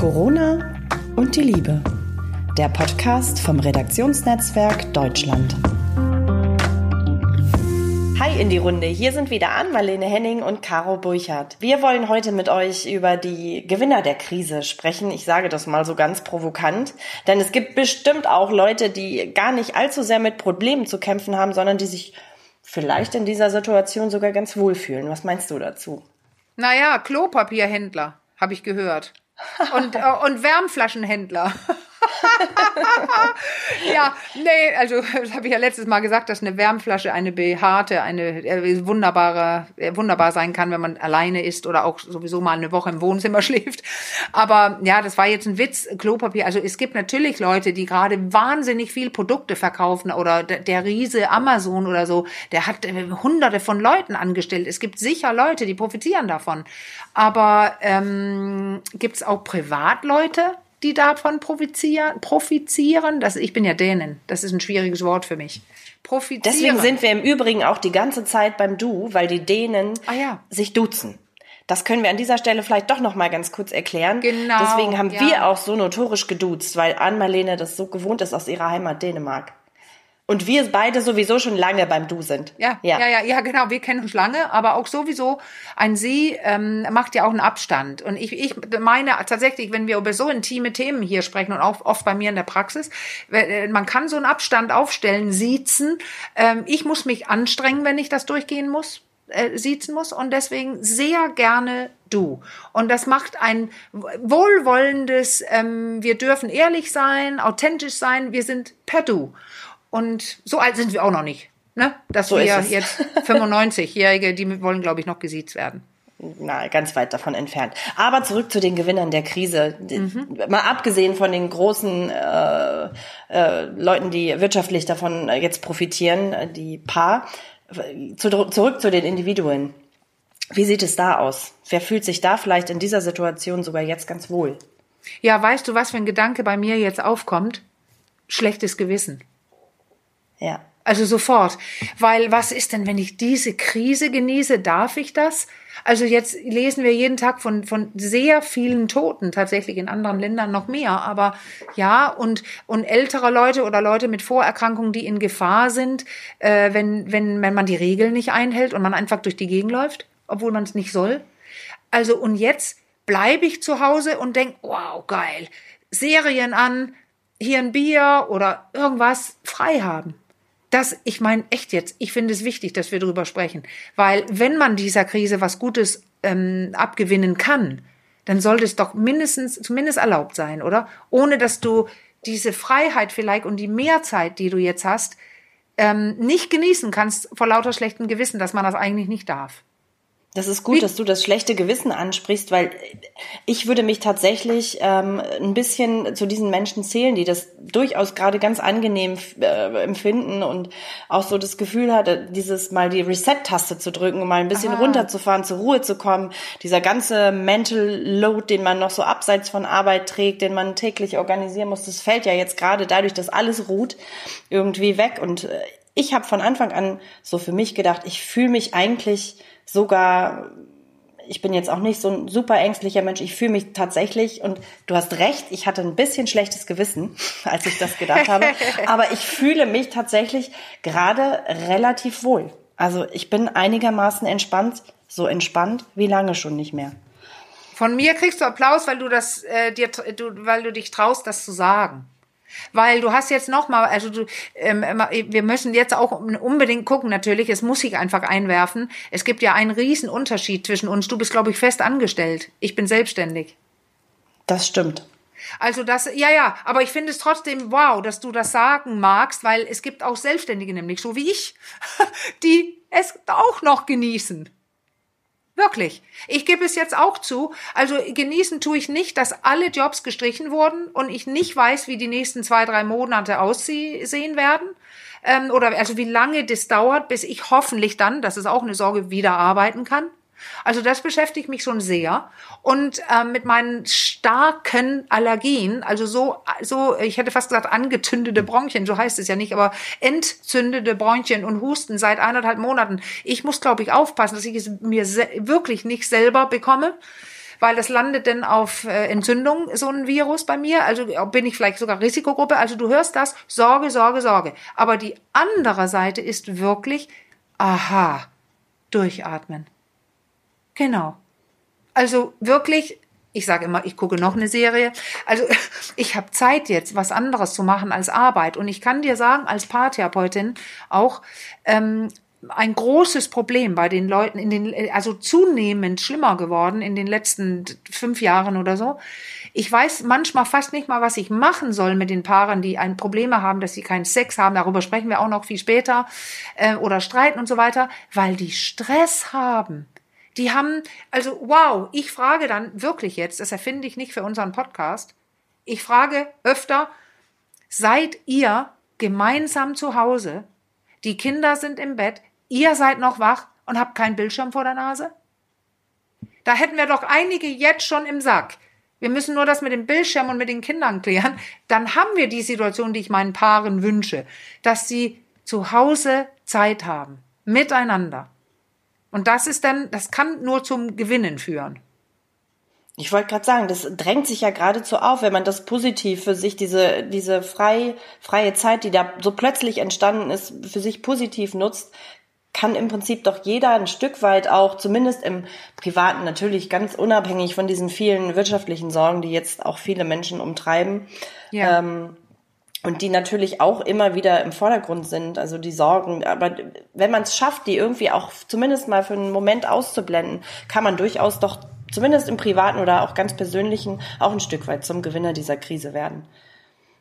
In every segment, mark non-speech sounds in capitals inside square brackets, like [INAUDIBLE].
Corona und die Liebe. Der Podcast vom Redaktionsnetzwerk Deutschland. Hi in die Runde. Hier sind wieder an Marlene Henning und Caro Burchardt. Wir wollen heute mit euch über die Gewinner der Krise sprechen. Ich sage das mal so ganz provokant, denn es gibt bestimmt auch Leute, die gar nicht allzu sehr mit Problemen zu kämpfen haben, sondern die sich vielleicht in dieser Situation sogar ganz wohlfühlen. Was meinst du dazu? Naja, Klopapierhändler, habe ich gehört. Und, äh, und Wärmflaschenhändler. [LAUGHS] [LAUGHS] ja, nee, also das habe ich ja letztes Mal gesagt, dass eine Wärmflasche eine behaarte, eine äh, wunderbare, äh, wunderbar sein kann, wenn man alleine ist oder auch sowieso mal eine Woche im Wohnzimmer [LAUGHS] schläft. Aber ja, das war jetzt ein Witz, Klopapier. Also es gibt natürlich Leute, die gerade wahnsinnig viel Produkte verkaufen oder der, Riese Amazon oder so, der hat äh, hunderte von Leuten angestellt. Es gibt sicher Leute, die profitieren davon. Aber ähm, gibt es auch Privatleute, die davon profitieren. profitieren. Das, ich bin ja Dänen. Das ist ein schwieriges Wort für mich. Profitieren. Deswegen sind wir im Übrigen auch die ganze Zeit beim Du, weil die Dänen ah, ja. sich duzen. Das können wir an dieser Stelle vielleicht doch noch mal ganz kurz erklären. Genau. Deswegen haben ja. wir auch so notorisch geduzt, weil Ann-Marlene das so gewohnt ist aus ihrer Heimat Dänemark. Und wir beide sowieso schon lange beim Du sind. Ja, ja, ja, ja, ja genau. Wir kennen uns lange, aber auch sowieso ein Sie ähm, macht ja auch einen Abstand. Und ich, ich meine tatsächlich, wenn wir über so intime Themen hier sprechen und auch oft bei mir in der Praxis, äh, man kann so einen Abstand aufstellen, siezen. Ähm, ich muss mich anstrengen, wenn ich das durchgehen muss äh, siezen muss und deswegen sehr gerne du. Und das macht ein wohlwollendes, ähm, wir dürfen ehrlich sein, authentisch sein, wir sind per du. Und so alt sind wir auch noch nicht. Ne? Dass so wir jetzt [LAUGHS] 95-Jährige, die wollen, glaube ich, noch gesiezt werden. Na, ganz weit davon entfernt. Aber zurück zu den Gewinnern der Krise. Mhm. Mal abgesehen von den großen äh, äh, Leuten, die wirtschaftlich davon jetzt profitieren, die Paar. Zu, zurück zu den Individuen. Wie sieht es da aus? Wer fühlt sich da vielleicht in dieser Situation sogar jetzt ganz wohl? Ja, weißt du, was für ein Gedanke bei mir jetzt aufkommt? Schlechtes Gewissen. Ja. Also sofort. Weil was ist denn, wenn ich diese Krise genieße? Darf ich das? Also jetzt lesen wir jeden Tag von, von sehr vielen Toten, tatsächlich in anderen Ländern noch mehr. Aber ja, und, und ältere Leute oder Leute mit Vorerkrankungen, die in Gefahr sind, äh, wenn, wenn, wenn man die Regeln nicht einhält und man einfach durch die Gegend läuft, obwohl man es nicht soll. Also und jetzt bleibe ich zu Hause und denke, wow, geil. Serien an, hier ein Bier oder irgendwas frei haben das, ich meine echt jetzt, ich finde es wichtig, dass wir darüber sprechen, weil wenn man dieser Krise was Gutes ähm, abgewinnen kann, dann sollte es doch mindestens, zumindest erlaubt sein, oder? Ohne dass du diese Freiheit vielleicht und die Mehrzeit, die du jetzt hast, ähm, nicht genießen kannst vor lauter schlechtem Gewissen, dass man das eigentlich nicht darf. Das ist gut, dass du das schlechte Gewissen ansprichst, weil ich würde mich tatsächlich ähm, ein bisschen zu diesen Menschen zählen, die das durchaus gerade ganz angenehm äh, empfinden und auch so das Gefühl hatte, dieses mal die Reset-Taste zu drücken, um mal ein bisschen Aha. runterzufahren, zur Ruhe zu kommen. Dieser ganze Mental Load, den man noch so abseits von Arbeit trägt, den man täglich organisieren muss, das fällt ja jetzt gerade dadurch, dass alles ruht, irgendwie weg. Und äh, ich habe von Anfang an so für mich gedacht, ich fühle mich eigentlich sogar, ich bin jetzt auch nicht so ein super ängstlicher Mensch, ich fühle mich tatsächlich, und du hast recht, ich hatte ein bisschen schlechtes Gewissen, [LAUGHS] als ich das gedacht habe, [LAUGHS] aber ich fühle mich tatsächlich gerade relativ wohl. Also ich bin einigermaßen entspannt, so entspannt wie lange schon nicht mehr. Von mir kriegst du Applaus, weil du das äh, dir, du, weil du dich traust, das zu sagen. Weil du hast jetzt noch mal, also du, ähm, wir müssen jetzt auch unbedingt gucken, natürlich, es muss sich einfach einwerfen. Es gibt ja einen riesen Unterschied zwischen uns. Du bist, glaube ich, fest angestellt. Ich bin selbstständig. Das stimmt. Also das, ja, ja, aber ich finde es trotzdem wow, dass du das sagen magst, weil es gibt auch Selbstständige, nämlich so wie ich, [LAUGHS] die es auch noch genießen. Wirklich. Ich gebe es jetzt auch zu. Also genießen tue ich nicht, dass alle Jobs gestrichen wurden und ich nicht weiß, wie die nächsten zwei, drei Monate aussehen werden. Ähm, oder also wie lange das dauert, bis ich hoffentlich dann, das ist auch eine Sorge, wieder arbeiten kann. Also das beschäftigt mich schon sehr. Und äh, mit meinen starken Allergien, also so, so, ich hätte fast gesagt, angezündete Bronchien, so heißt es ja nicht, aber entzündete Bronchien und Husten seit eineinhalb Monaten. Ich muss, glaube ich, aufpassen, dass ich es mir wirklich nicht selber bekomme weil das landet dann auf äh, Entzündung, so ein Virus bei mir. Also bin ich vielleicht sogar Risikogruppe. Also du hörst das, Sorge, Sorge, Sorge. Aber die andere Seite ist wirklich, aha, durchatmen. Genau. Also wirklich, ich sage immer, ich gucke noch eine Serie. Also [LAUGHS] ich habe Zeit jetzt, was anderes zu machen als Arbeit. Und ich kann dir sagen, als Paartherapeutin auch, ähm, ein großes Problem bei den Leuten in den, also zunehmend schlimmer geworden in den letzten fünf Jahren oder so. Ich weiß manchmal fast nicht mal, was ich machen soll mit den Paaren, die ein Probleme haben, dass sie keinen Sex haben. Darüber sprechen wir auch noch viel später äh, oder streiten und so weiter, weil die Stress haben. Die haben, also wow, ich frage dann wirklich jetzt, das erfinde ich nicht für unseren Podcast, ich frage öfter, seid ihr gemeinsam zu Hause, die Kinder sind im Bett, ihr seid noch wach und habt keinen Bildschirm vor der Nase? Da hätten wir doch einige jetzt schon im Sack. Wir müssen nur das mit dem Bildschirm und mit den Kindern klären. Dann haben wir die Situation, die ich meinen Paaren wünsche, dass sie zu Hause Zeit haben, miteinander. Und das ist dann, das kann nur zum Gewinnen führen. Ich wollte gerade sagen, das drängt sich ja geradezu auf, wenn man das positiv für sich, diese, diese frei, freie Zeit, die da so plötzlich entstanden ist, für sich positiv nutzt, kann im Prinzip doch jeder ein Stück weit auch, zumindest im Privaten, natürlich ganz unabhängig von diesen vielen wirtschaftlichen Sorgen, die jetzt auch viele Menschen umtreiben. Ja. Ähm, und die natürlich auch immer wieder im Vordergrund sind, also die Sorgen. Aber wenn man es schafft, die irgendwie auch zumindest mal für einen Moment auszublenden, kann man durchaus doch zumindest im privaten oder auch ganz persönlichen auch ein Stück weit zum Gewinner dieser Krise werden.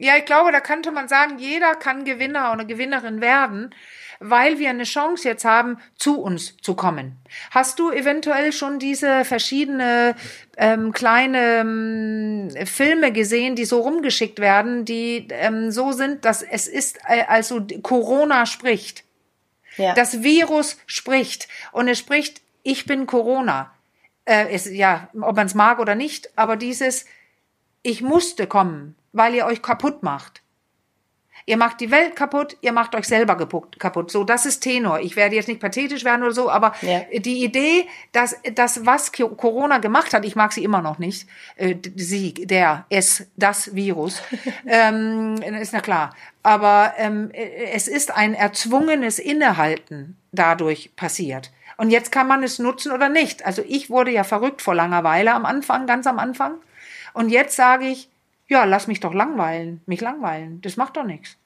Ja, ich glaube, da könnte man sagen, jeder kann Gewinner oder Gewinnerin werden weil wir eine Chance jetzt haben, zu uns zu kommen. Hast du eventuell schon diese verschiedene ähm, kleine ähm, Filme gesehen, die so rumgeschickt werden, die ähm, so sind, dass es ist, äh, also Corona spricht. Ja. Das Virus spricht und es spricht, ich bin Corona. Äh, es, ja, ob man es mag oder nicht, aber dieses, ich musste kommen, weil ihr euch kaputt macht. Ihr macht die Welt kaputt, ihr macht euch selber kaputt. So, das ist Tenor. Ich werde jetzt nicht pathetisch werden oder so, aber ja. die Idee, dass das, was Corona gemacht hat, ich mag sie immer noch nicht, äh, sie, der, es, das Virus, [LAUGHS] ähm, ist na klar. Aber ähm, es ist ein erzwungenes Innehalten dadurch passiert. Und jetzt kann man es nutzen oder nicht. Also ich wurde ja verrückt vor langer Weile am Anfang, ganz am Anfang. Und jetzt sage ich, ja, lass mich doch langweilen, mich langweilen. Das macht doch nichts.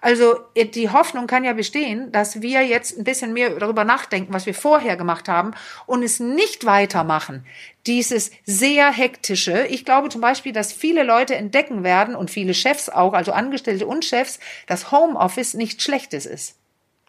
Also die Hoffnung kann ja bestehen, dass wir jetzt ein bisschen mehr darüber nachdenken, was wir vorher gemacht haben und es nicht weitermachen. Dieses sehr hektische. Ich glaube zum Beispiel, dass viele Leute entdecken werden und viele Chefs auch, also Angestellte und Chefs, dass Homeoffice nichts Schlechtes ist.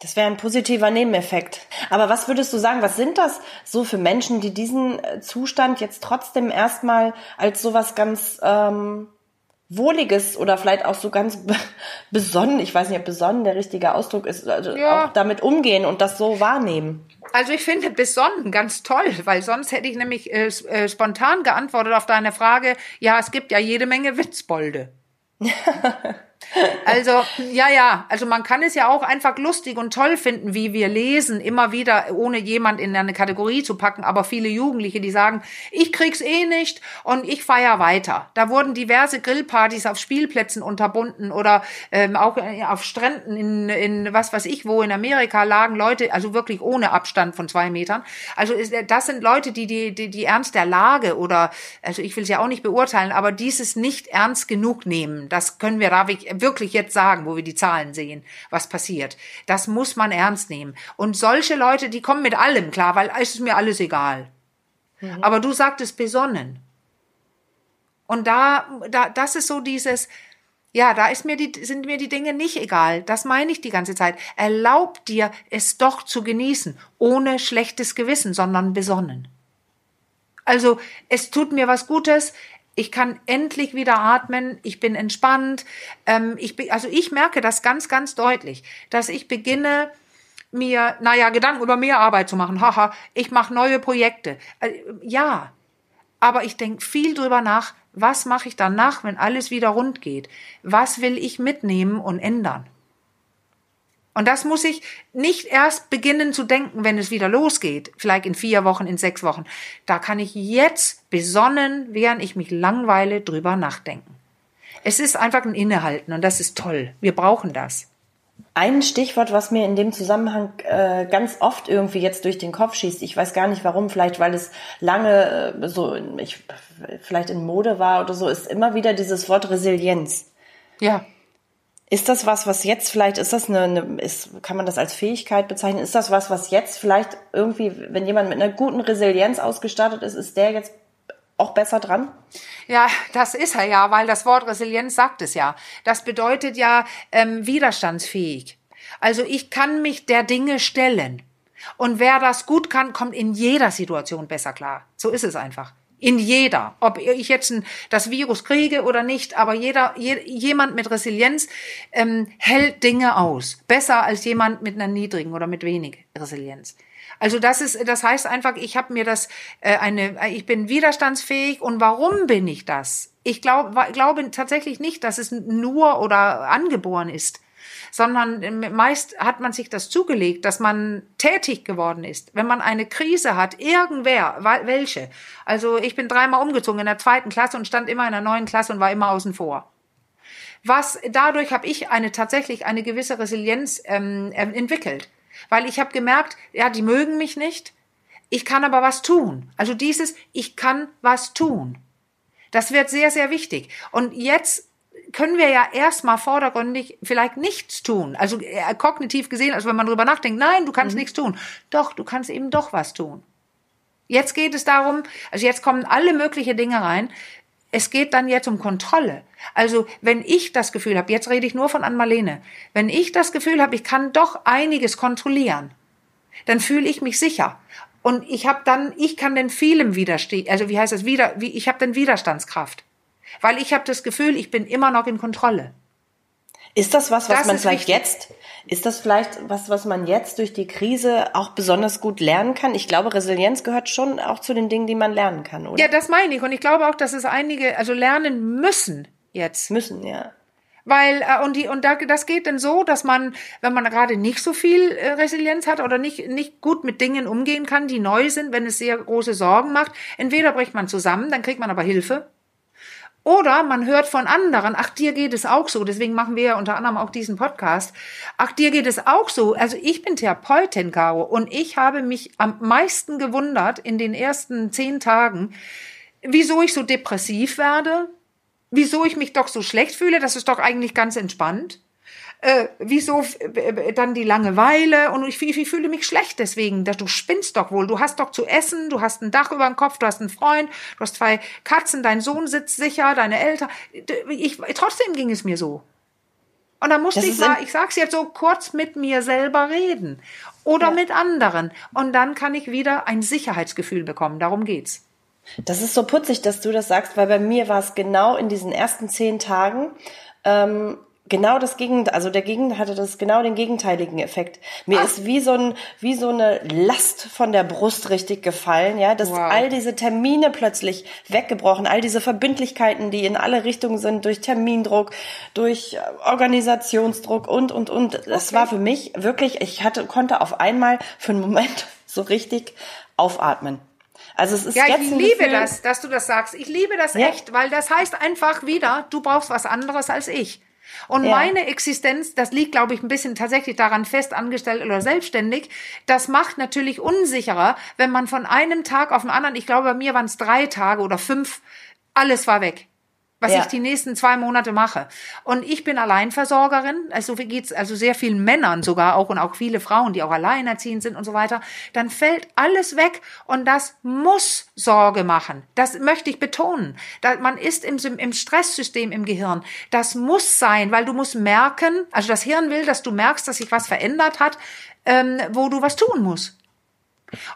Das wäre ein positiver Nebeneffekt. Aber was würdest du sagen, was sind das so für Menschen, die diesen äh, Zustand jetzt trotzdem erstmal als sowas ganz ähm, Wohliges oder vielleicht auch so ganz besonnen, ich weiß nicht, ob besonnen der richtige Ausdruck ist, also ja. auch damit umgehen und das so wahrnehmen? Also ich finde besonnen ganz toll, weil sonst hätte ich nämlich äh, äh spontan geantwortet auf deine Frage, ja, es gibt ja jede Menge Witzbolde. [LAUGHS] Also, ja, ja, also man kann es ja auch einfach lustig und toll finden, wie wir lesen, immer wieder, ohne jemand in eine Kategorie zu packen, aber viele Jugendliche, die sagen, ich krieg's eh nicht und ich feier weiter. Da wurden diverse Grillpartys auf Spielplätzen unterbunden oder ähm, auch äh, auf Stränden in, in was weiß ich wo in Amerika lagen Leute, also wirklich ohne Abstand von zwei Metern. Also ist, das sind Leute, die, die, die, die Ernst der Lage oder, also ich will es ja auch nicht beurteilen, aber dieses nicht ernst genug nehmen, das können wir da wirklich wirklich jetzt sagen, wo wir die Zahlen sehen, was passiert. Das muss man ernst nehmen. Und solche Leute, die kommen mit allem klar, weil es ist mir alles egal. Mhm. Aber du sagtest besonnen. Und da, da, das ist so dieses, ja, da ist mir die, sind mir die Dinge nicht egal. Das meine ich die ganze Zeit. Erlaub dir, es doch zu genießen, ohne schlechtes Gewissen, sondern besonnen. Also, es tut mir was Gutes, ich kann endlich wieder atmen, ich bin entspannt. Ähm, ich, also ich merke das ganz, ganz deutlich, dass ich beginne, mir, naja, Gedanken über mehr Arbeit zu machen. Haha, ich mache neue Projekte. Äh, ja, aber ich denke viel drüber nach, was mache ich danach, wenn alles wieder rund geht? Was will ich mitnehmen und ändern? Und das muss ich nicht erst beginnen zu denken, wenn es wieder losgeht, vielleicht in vier Wochen, in sechs Wochen. Da kann ich jetzt besonnen, während ich mich langweile, drüber nachdenken. Es ist einfach ein Innehalten und das ist toll. Wir brauchen das. Ein Stichwort, was mir in dem Zusammenhang äh, ganz oft irgendwie jetzt durch den Kopf schießt, ich weiß gar nicht warum, vielleicht weil es lange äh, so, ich, vielleicht in Mode war oder so, ist immer wieder dieses Wort Resilienz. Ja. Ist das was, was jetzt vielleicht, ist das eine, eine ist, kann man das als Fähigkeit bezeichnen? Ist das was, was jetzt vielleicht irgendwie, wenn jemand mit einer guten Resilienz ausgestattet ist, ist der jetzt auch besser dran? Ja, das ist er ja, weil das Wort Resilienz sagt es ja. Das bedeutet ja ähm, widerstandsfähig. Also ich kann mich der Dinge stellen. Und wer das gut kann, kommt in jeder Situation besser klar. So ist es einfach. In jeder. Ob ich jetzt ein, das Virus kriege oder nicht, aber jeder, je, jemand mit Resilienz ähm, hält Dinge aus. Besser als jemand mit einer niedrigen oder mit wenig Resilienz. Also das ist, das heißt einfach, ich habe mir das äh, eine, ich bin widerstandsfähig und warum bin ich das? Ich glaub, glaube tatsächlich nicht, dass es nur oder angeboren ist sondern meist hat man sich das zugelegt, dass man tätig geworden ist. Wenn man eine Krise hat, irgendwer, welche. Also ich bin dreimal umgezogen in der zweiten Klasse und stand immer in der neuen Klasse und war immer außen vor. Was dadurch habe ich eine tatsächlich eine gewisse Resilienz ähm, entwickelt, weil ich habe gemerkt, ja, die mögen mich nicht, ich kann aber was tun. Also dieses, ich kann was tun. Das wird sehr, sehr wichtig. Und jetzt können wir ja erstmal vordergründig vielleicht nichts tun. Also äh, kognitiv gesehen, also wenn man drüber nachdenkt, nein, du kannst mhm. nichts tun. Doch, du kannst eben doch was tun. Jetzt geht es darum, also jetzt kommen alle möglichen Dinge rein. Es geht dann jetzt um Kontrolle. Also wenn ich das Gefühl habe, jetzt rede ich nur von Ann-Marlene, wenn ich das Gefühl habe, ich kann doch einiges kontrollieren, dann fühle ich mich sicher. Und ich habe dann, ich kann den vielem widerstehen, also wie heißt das, wieder, wie, ich habe dann Widerstandskraft. Weil ich habe das Gefühl, ich bin immer noch in Kontrolle. Ist das was, was das man vielleicht wichtig. jetzt, ist das vielleicht was, was man jetzt durch die Krise auch besonders gut lernen kann? Ich glaube, Resilienz gehört schon auch zu den Dingen, die man lernen kann, oder? Ja, das meine ich. Und ich glaube auch, dass es einige, also lernen müssen jetzt. Müssen, ja. Weil, äh, und die, und da, das geht dann so, dass man, wenn man gerade nicht so viel äh, Resilienz hat oder nicht, nicht gut mit Dingen umgehen kann, die neu sind, wenn es sehr große Sorgen macht, entweder bricht man zusammen, dann kriegt man aber Hilfe oder man hört von anderen, ach, dir geht es auch so. Deswegen machen wir ja unter anderem auch diesen Podcast. Ach, dir geht es auch so. Also ich bin Therapeutin, Caro, und ich habe mich am meisten gewundert in den ersten zehn Tagen, wieso ich so depressiv werde, wieso ich mich doch so schlecht fühle. Das ist doch eigentlich ganz entspannt äh, wieso äh, dann die Langeweile und ich, ich, ich fühle mich schlecht deswegen. Du spinnst doch wohl. Du hast doch zu essen, du hast ein Dach über dem Kopf, du hast einen Freund, du hast zwei Katzen, dein Sohn sitzt sicher, deine Eltern. Ich, trotzdem ging es mir so. Und dann musste ich, ich sag's jetzt so kurz mit mir selber reden oder ja. mit anderen. Und dann kann ich wieder ein Sicherheitsgefühl bekommen. Darum geht's. Das ist so putzig, dass du das sagst, weil bei mir war es genau in diesen ersten zehn Tagen. Ähm, genau das Gegenteil, also der Gegend hatte das genau den gegenteiligen Effekt. Mir Ach. ist wie so ein, wie so eine Last von der Brust richtig gefallen, ja, dass wow. all diese Termine plötzlich weggebrochen, all diese Verbindlichkeiten, die in alle Richtungen sind, durch Termindruck, durch Organisationsdruck und, und, und. Das okay. war für mich wirklich, ich hatte, konnte auf einmal für einen Moment [LAUGHS] so richtig aufatmen. Also es ist ja, jetzt ich liebe Gefühl, das, dass du das sagst. Ich liebe das ja. echt, weil das heißt einfach wieder, du brauchst was anderes als ich. Und ja. meine Existenz, das liegt, glaube ich, ein bisschen tatsächlich daran fest angestellt oder selbstständig. Das macht natürlich unsicherer, wenn man von einem Tag auf den anderen, ich glaube, bei mir waren es drei Tage oder fünf, alles war weg was ja. ich die nächsten zwei Monate mache. Und ich bin Alleinversorgerin, also geht's also sehr vielen Männern sogar auch und auch viele Frauen, die auch alleinerziehend sind und so weiter. Dann fällt alles weg und das muss Sorge machen. Das möchte ich betonen. Da, man ist im, im Stresssystem im Gehirn. Das muss sein, weil du musst merken, also das Hirn will, dass du merkst, dass sich was verändert hat, ähm, wo du was tun musst.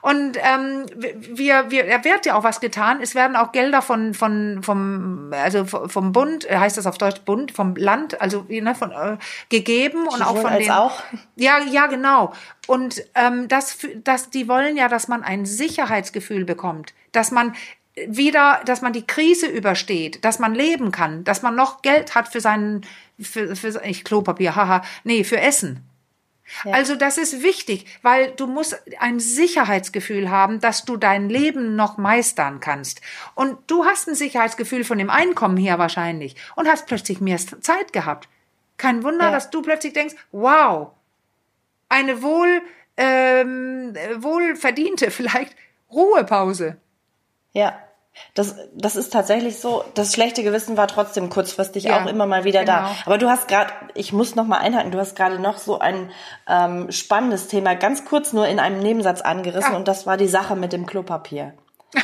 Und ähm, wir, wir, er wird ja auch was getan. Es werden auch Gelder von, von, vom, also vom Bund, äh, heißt das auf Deutsch Bund, vom Land, also ne, von äh, gegeben und auch von den. Auch. Ja, ja, genau. Und ähm, das, das, die wollen ja, dass man ein Sicherheitsgefühl bekommt, dass man wieder, dass man die Krise übersteht, dass man leben kann, dass man noch Geld hat für seinen, für, für ich Klopapier, haha, nee, für Essen. Ja. Also das ist wichtig, weil du musst ein Sicherheitsgefühl haben, dass du dein Leben noch meistern kannst. Und du hast ein Sicherheitsgefühl von dem Einkommen her wahrscheinlich und hast plötzlich mehr Zeit gehabt. Kein Wunder, ja. dass du plötzlich denkst, wow, eine wohl, ähm, wohl verdiente [LAUGHS] vielleicht Ruhepause. Ja, das, das ist tatsächlich so. Das schlechte Gewissen war trotzdem kurzfristig ja, auch immer mal wieder genau. da. Aber du hast gerade, ich muss noch mal einhaken, du hast gerade noch so ein ähm, spannendes Thema ganz kurz nur in einem Nebensatz angerissen ja. und das war die Sache mit dem Klopapier. [LAUGHS]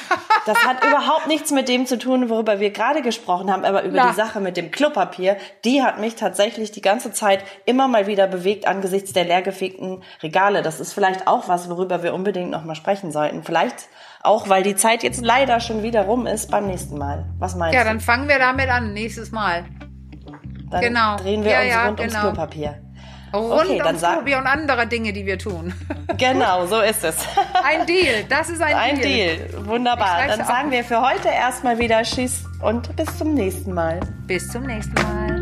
Das hat [LAUGHS] überhaupt nichts mit dem zu tun, worüber wir gerade gesprochen haben, aber über ja. die Sache mit dem Klopapier, die hat mich tatsächlich die ganze Zeit immer mal wieder bewegt angesichts der leergefegten Regale. Das ist vielleicht auch was, worüber wir unbedingt noch mal sprechen sollten. Vielleicht auch, weil die Zeit jetzt leider schon wieder rum ist beim nächsten Mal. Was meinst ja, du? Ja, dann fangen wir damit an, nächstes Mal. Dann genau. drehen wir ja, uns ja, rund genau. ums Klopapier. Rund okay, ums Klopapier und andere Dinge, die wir tun. Genau, so ist es. [LAUGHS] Ein Deal, das ist ein, ein Deal. Ein Deal, wunderbar. Dann sagen wir für heute erstmal wieder Tschüss und bis zum nächsten Mal. Bis zum nächsten Mal.